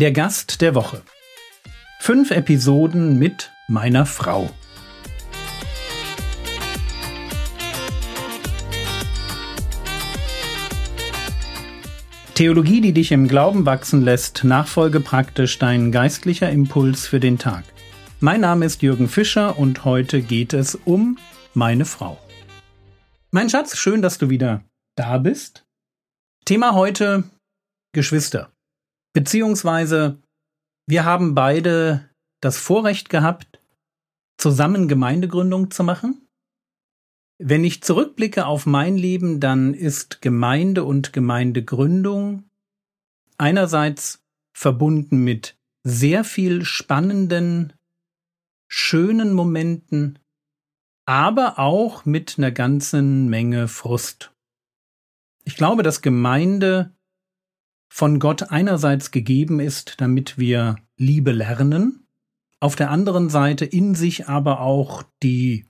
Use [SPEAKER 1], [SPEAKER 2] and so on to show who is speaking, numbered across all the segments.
[SPEAKER 1] Der Gast der Woche. Fünf Episoden mit meiner Frau. Theologie, die dich im Glauben wachsen lässt, nachfolge praktisch dein geistlicher Impuls für den Tag. Mein Name ist Jürgen Fischer und heute geht es um meine Frau. Mein Schatz, schön, dass du wieder da bist. Thema heute Geschwister. Beziehungsweise wir haben beide das Vorrecht gehabt, zusammen Gemeindegründung zu machen. Wenn ich zurückblicke auf mein Leben, dann ist Gemeinde und Gemeindegründung einerseits verbunden mit sehr viel spannenden, schönen Momenten, aber auch mit einer ganzen Menge Frust. Ich glaube, dass Gemeinde von Gott einerseits gegeben ist, damit wir Liebe lernen, auf der anderen Seite in sich aber auch die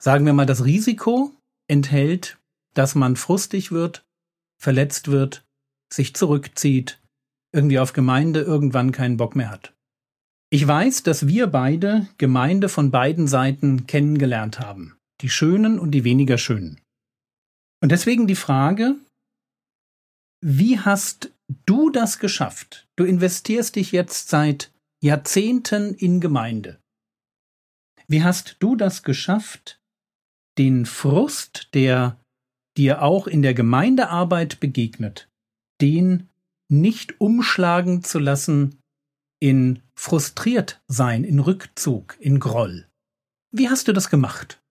[SPEAKER 1] sagen wir mal, das Risiko enthält, dass man frustig wird, verletzt wird, sich zurückzieht, irgendwie auf Gemeinde irgendwann keinen Bock mehr hat. Ich weiß, dass wir beide Gemeinde von beiden Seiten kennengelernt haben, die schönen und die weniger schönen. Und deswegen die Frage, wie hast du das geschafft? Du investierst dich jetzt seit Jahrzehnten in Gemeinde. Wie hast du das geschafft, den Frust, der dir auch in der Gemeindearbeit begegnet, den nicht umschlagen zu lassen in frustriert sein, in Rückzug, in Groll. Wie hast du das gemacht?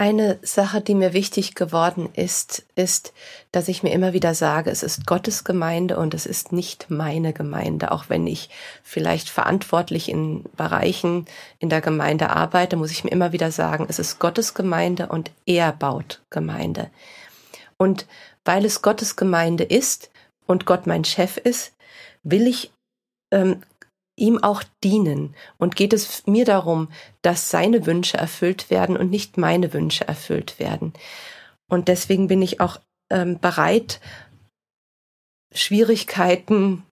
[SPEAKER 2] Eine Sache, die mir wichtig geworden ist, ist, dass ich mir immer wieder sage, es ist Gottes Gemeinde und es ist nicht meine Gemeinde. Auch wenn ich vielleicht verantwortlich in Bereichen in der Gemeinde arbeite, muss ich mir immer wieder sagen, es ist Gottes Gemeinde und er baut Gemeinde. Und weil es Gottes Gemeinde ist und Gott mein Chef ist, will ich ähm, ihm auch dienen und geht es mir darum, dass seine Wünsche erfüllt werden und nicht meine Wünsche erfüllt werden. Und deswegen bin ich auch ähm, bereit, Schwierigkeiten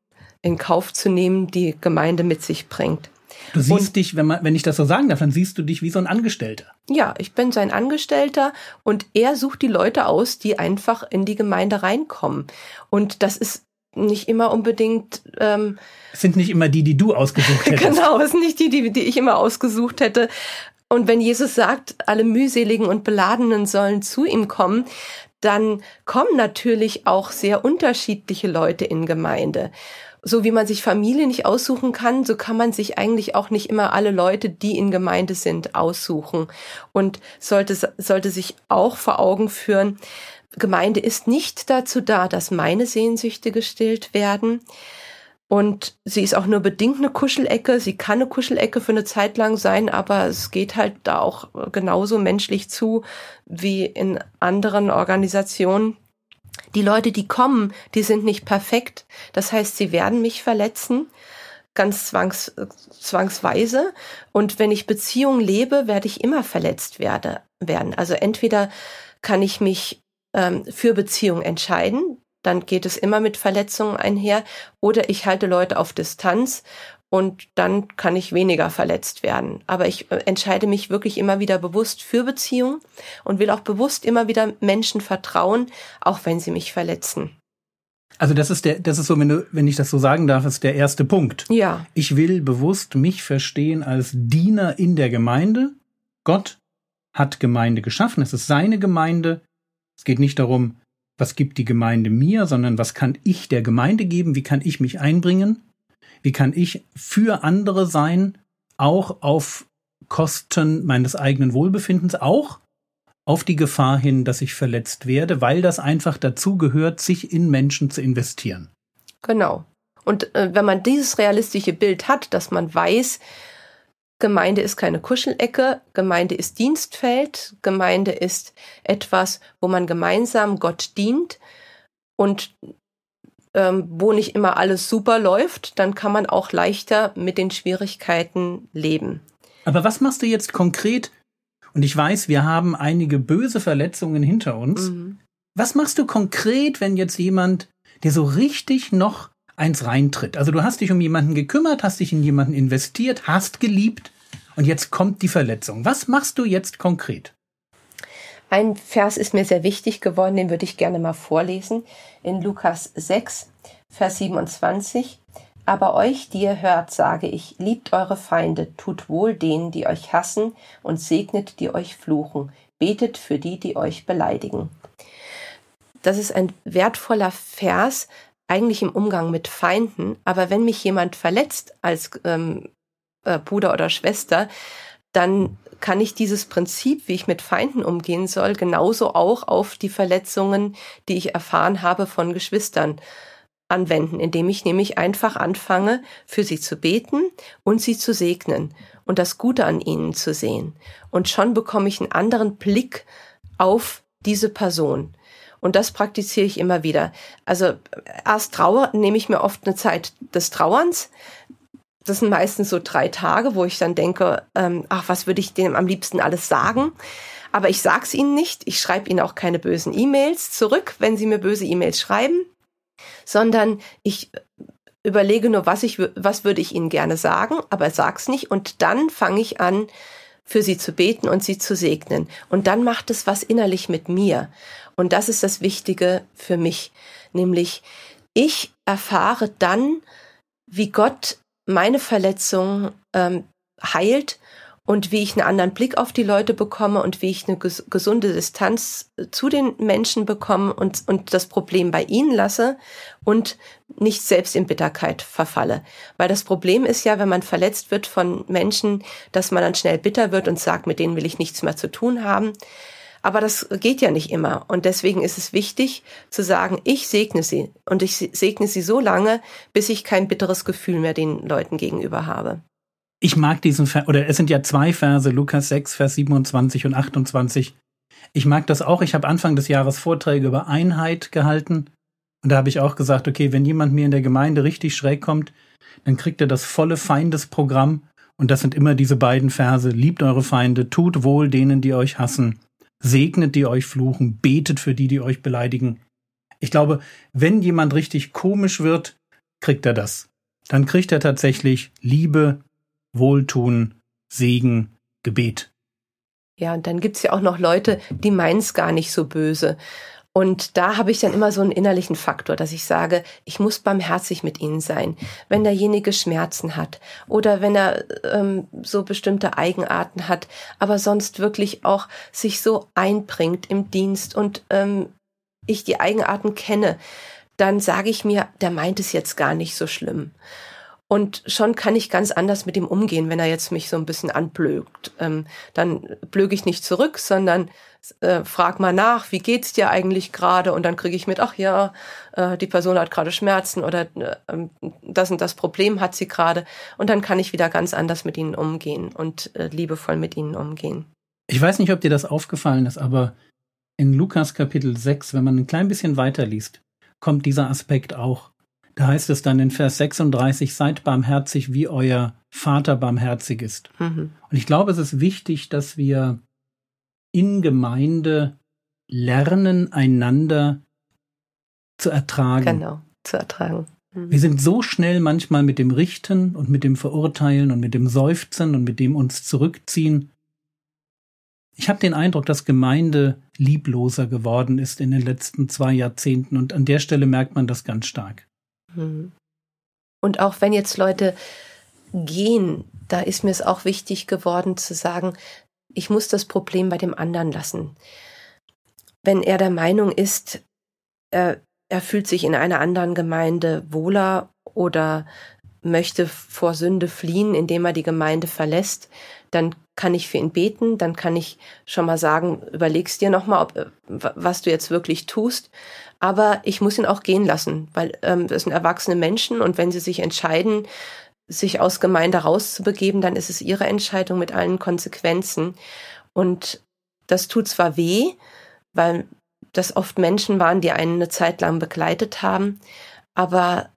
[SPEAKER 2] in Kauf zu nehmen, die Gemeinde mit sich bringt.
[SPEAKER 1] Du siehst und, dich, wenn, man, wenn ich das so sagen darf, dann siehst du dich wie so ein Angestellter.
[SPEAKER 2] Ja, ich bin sein Angestellter und er sucht die Leute aus, die einfach in die Gemeinde reinkommen. Und das ist nicht immer unbedingt. Ähm,
[SPEAKER 1] es sind nicht immer die, die du ausgesucht hättest.
[SPEAKER 2] genau, es sind nicht die, die, die ich immer ausgesucht hätte. Und wenn Jesus sagt, alle mühseligen und beladenen sollen zu ihm kommen, dann kommen natürlich auch sehr unterschiedliche Leute in Gemeinde. So wie man sich Familie nicht aussuchen kann, so kann man sich eigentlich auch nicht immer alle Leute, die in Gemeinde sind, aussuchen. Und sollte, sollte sich auch vor Augen führen, Gemeinde ist nicht dazu da, dass meine Sehnsüchte gestillt werden. Und sie ist auch nur bedingt eine Kuschelecke. Sie kann eine Kuschelecke für eine Zeit lang sein, aber es geht halt da auch genauso menschlich zu wie in anderen Organisationen. Die Leute, die kommen, die sind nicht perfekt. Das heißt, sie werden mich verletzen, ganz zwangs, zwangsweise. Und wenn ich Beziehung lebe, werde ich immer verletzt werde, werden. Also entweder kann ich mich ähm, für Beziehung entscheiden, dann geht es immer mit Verletzungen einher. Oder ich halte Leute auf Distanz und dann kann ich weniger verletzt werden. Aber ich äh, entscheide mich wirklich immer wieder bewusst für Beziehung und will auch bewusst immer wieder Menschen vertrauen, auch wenn sie mich verletzen.
[SPEAKER 1] Also das ist der, das ist so, wenn du, wenn ich das so sagen darf, ist der erste Punkt.
[SPEAKER 2] Ja.
[SPEAKER 1] Ich will bewusst mich verstehen als Diener in der Gemeinde. Gott hat Gemeinde geschaffen. Es ist seine Gemeinde. Es geht nicht darum, was gibt die Gemeinde mir, sondern was kann ich der Gemeinde geben, wie kann ich mich einbringen, wie kann ich für andere sein, auch auf Kosten meines eigenen Wohlbefindens, auch auf die Gefahr hin, dass ich verletzt werde, weil das einfach dazu gehört, sich in Menschen zu investieren.
[SPEAKER 2] Genau. Und äh, wenn man dieses realistische Bild hat, dass man weiß, Gemeinde ist keine Kuschelecke, Gemeinde ist Dienstfeld, Gemeinde ist etwas, wo man gemeinsam Gott dient und ähm, wo nicht immer alles super läuft, dann kann man auch leichter mit den Schwierigkeiten leben.
[SPEAKER 1] Aber was machst du jetzt konkret? Und ich weiß, wir haben einige böse Verletzungen hinter uns. Mhm. Was machst du konkret, wenn jetzt jemand, der so richtig noch eins reintritt. Also du hast dich um jemanden gekümmert, hast dich in jemanden investiert, hast geliebt und jetzt kommt die Verletzung. Was machst du jetzt konkret?
[SPEAKER 2] Ein Vers ist mir sehr wichtig geworden, den würde ich gerne mal vorlesen. In Lukas 6, Vers 27. Aber euch, die ihr hört, sage ich, liebt eure Feinde, tut wohl denen, die euch hassen, und segnet, die euch fluchen, betet für die, die euch beleidigen. Das ist ein wertvoller Vers, eigentlich im Umgang mit Feinden, aber wenn mich jemand verletzt als ähm, äh, Bruder oder Schwester, dann kann ich dieses Prinzip, wie ich mit Feinden umgehen soll, genauso auch auf die Verletzungen, die ich erfahren habe von Geschwistern anwenden, indem ich nämlich einfach anfange, für sie zu beten und sie zu segnen und das Gute an ihnen zu sehen. Und schon bekomme ich einen anderen Blick auf diese Person. Und das praktiziere ich immer wieder. Also erst Trauer nehme ich mir oft eine Zeit des Trauerns. Das sind meistens so drei Tage, wo ich dann denke, ähm, ach, was würde ich denen am liebsten alles sagen? Aber ich sag's ihnen nicht. Ich schreibe ihnen auch keine bösen E-Mails zurück, wenn sie mir böse E-Mails schreiben, sondern ich überlege nur, was ich, was würde ich ihnen gerne sagen, aber sag's nicht. Und dann fange ich an, für sie zu beten und sie zu segnen. Und dann macht es was innerlich mit mir. Und das ist das Wichtige für mich, nämlich ich erfahre dann, wie Gott meine Verletzung ähm, heilt und wie ich einen anderen Blick auf die Leute bekomme und wie ich eine ges gesunde Distanz zu den Menschen bekomme und, und das Problem bei ihnen lasse und nicht selbst in Bitterkeit verfalle. Weil das Problem ist ja, wenn man verletzt wird von Menschen, dass man dann schnell bitter wird und sagt, mit denen will ich nichts mehr zu tun haben. Aber das geht ja nicht immer. Und deswegen ist es wichtig zu sagen, ich segne sie. Und ich segne sie so lange, bis ich kein bitteres Gefühl mehr den Leuten gegenüber habe.
[SPEAKER 1] Ich mag diesen Vers, oder es sind ja zwei Verse, Lukas 6, Vers 27 und 28. Ich mag das auch. Ich habe Anfang des Jahres Vorträge über Einheit gehalten. Und da habe ich auch gesagt, okay, wenn jemand mir in der Gemeinde richtig schräg kommt, dann kriegt er das volle Feindesprogramm. Und das sind immer diese beiden Verse. Liebt eure Feinde, tut wohl denen, die euch hassen segnet die euch fluchen, betet für die, die euch beleidigen. Ich glaube, wenn jemand richtig komisch wird, kriegt er das. Dann kriegt er tatsächlich Liebe, Wohltun, Segen, Gebet.
[SPEAKER 2] Ja, und dann gibt's ja auch noch Leute, die meinen's gar nicht so böse. Und da habe ich dann immer so einen innerlichen Faktor, dass ich sage, ich muss barmherzig mit ihnen sein. Wenn derjenige Schmerzen hat oder wenn er ähm, so bestimmte Eigenarten hat, aber sonst wirklich auch sich so einbringt im Dienst und ähm, ich die Eigenarten kenne, dann sage ich mir, der meint es jetzt gar nicht so schlimm. Und schon kann ich ganz anders mit ihm umgehen, wenn er jetzt mich so ein bisschen anblökt. Ähm, dann blöge ich nicht zurück, sondern äh, frag mal nach, wie geht's dir eigentlich gerade? Und dann kriege ich mit, ach ja, äh, die Person hat gerade Schmerzen oder äh, das und das Problem hat sie gerade. Und dann kann ich wieder ganz anders mit ihnen umgehen und äh, liebevoll mit ihnen umgehen.
[SPEAKER 1] Ich weiß nicht, ob dir das aufgefallen ist, aber in Lukas Kapitel 6, wenn man ein klein bisschen weiterliest, kommt dieser Aspekt auch. Da heißt es dann in Vers 36, seid barmherzig, wie euer Vater barmherzig ist. Mhm. Und ich glaube, es ist wichtig, dass wir in Gemeinde lernen, einander zu ertragen.
[SPEAKER 2] Genau, zu ertragen.
[SPEAKER 1] Mhm. Wir sind so schnell manchmal mit dem Richten und mit dem Verurteilen und mit dem Seufzen und mit dem uns zurückziehen. Ich habe den Eindruck, dass Gemeinde liebloser geworden ist in den letzten zwei Jahrzehnten und an der Stelle merkt man das ganz stark.
[SPEAKER 2] Mhm. Und auch wenn jetzt Leute gehen, da ist mir es auch wichtig geworden zu sagen, ich muss das Problem bei dem anderen lassen. Wenn er der Meinung ist, er, er fühlt sich in einer anderen Gemeinde wohler oder möchte vor Sünde fliehen, indem er die Gemeinde verlässt, dann kann ich für ihn beten, dann kann ich schon mal sagen, überlegst dir nochmal, was du jetzt wirklich tust. Aber ich muss ihn auch gehen lassen, weil ähm, das sind erwachsene Menschen und wenn sie sich entscheiden, sich aus Gemeinde rauszubegeben, dann ist es ihre Entscheidung mit allen Konsequenzen. Und das tut zwar weh, weil das oft Menschen waren, die einen eine Zeit lang begleitet haben, aber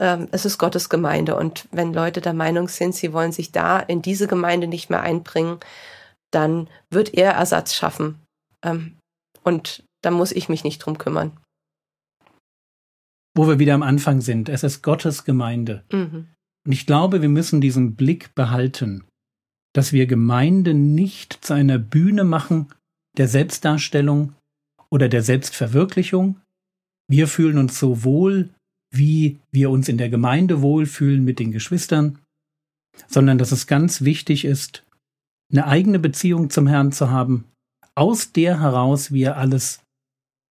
[SPEAKER 2] ähm, es ist Gottes Gemeinde. Und wenn Leute der Meinung sind, sie wollen sich da in diese Gemeinde nicht mehr einbringen, dann wird er Ersatz schaffen. Ähm, und da muss ich mich nicht drum kümmern.
[SPEAKER 1] wo wir wieder am Anfang sind. Es ist Gottes Gemeinde. Mhm. Und ich glaube, wir müssen diesen Blick behalten, dass wir Gemeinde nicht zu einer Bühne machen der Selbstdarstellung oder der Selbstverwirklichung. Wir fühlen uns so wohl, wie wir uns in der Gemeinde wohlfühlen mit den Geschwistern, sondern dass es ganz wichtig ist, eine eigene Beziehung zum Herrn zu haben, aus der heraus wir alles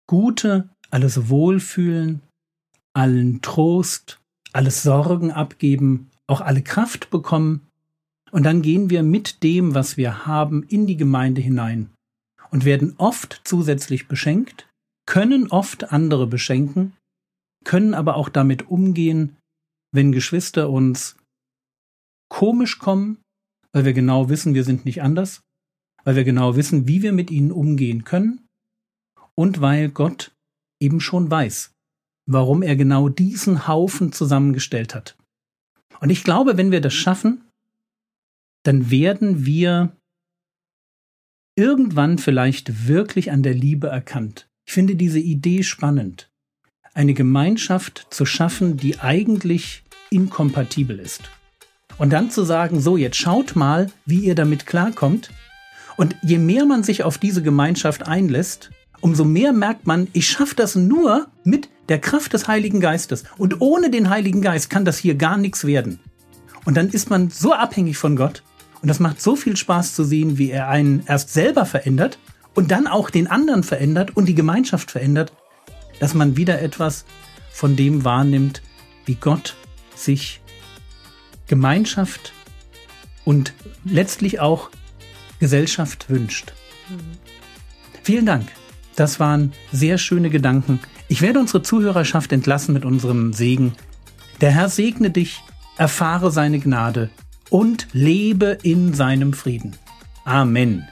[SPEAKER 1] Gute, alles Wohlfühlen, allen Trost, alles Sorgen abgeben, auch alle Kraft bekommen, und dann gehen wir mit dem, was wir haben, in die Gemeinde hinein und werden oft zusätzlich beschenkt, können oft andere beschenken, können aber auch damit umgehen, wenn Geschwister uns komisch kommen, weil wir genau wissen, wir sind nicht anders, weil wir genau wissen, wie wir mit ihnen umgehen können und weil Gott eben schon weiß, warum er genau diesen Haufen zusammengestellt hat. Und ich glaube, wenn wir das schaffen, dann werden wir irgendwann vielleicht wirklich an der Liebe erkannt. Ich finde diese Idee spannend. Eine Gemeinschaft zu schaffen, die eigentlich inkompatibel ist. Und dann zu sagen, so, jetzt schaut mal, wie ihr damit klarkommt. Und je mehr man sich auf diese Gemeinschaft einlässt, umso mehr merkt man, ich schaffe das nur mit der Kraft des Heiligen Geistes. Und ohne den Heiligen Geist kann das hier gar nichts werden. Und dann ist man so abhängig von Gott. Und das macht so viel Spaß zu sehen, wie er einen erst selber verändert und dann auch den anderen verändert und die Gemeinschaft verändert, dass man wieder etwas von dem wahrnimmt, wie Gott sich Gemeinschaft und letztlich auch Gesellschaft wünscht. Mhm. Vielen Dank. Das waren sehr schöne Gedanken. Ich werde unsere Zuhörerschaft entlassen mit unserem Segen. Der Herr segne dich, erfahre seine Gnade und lebe in seinem Frieden. Amen.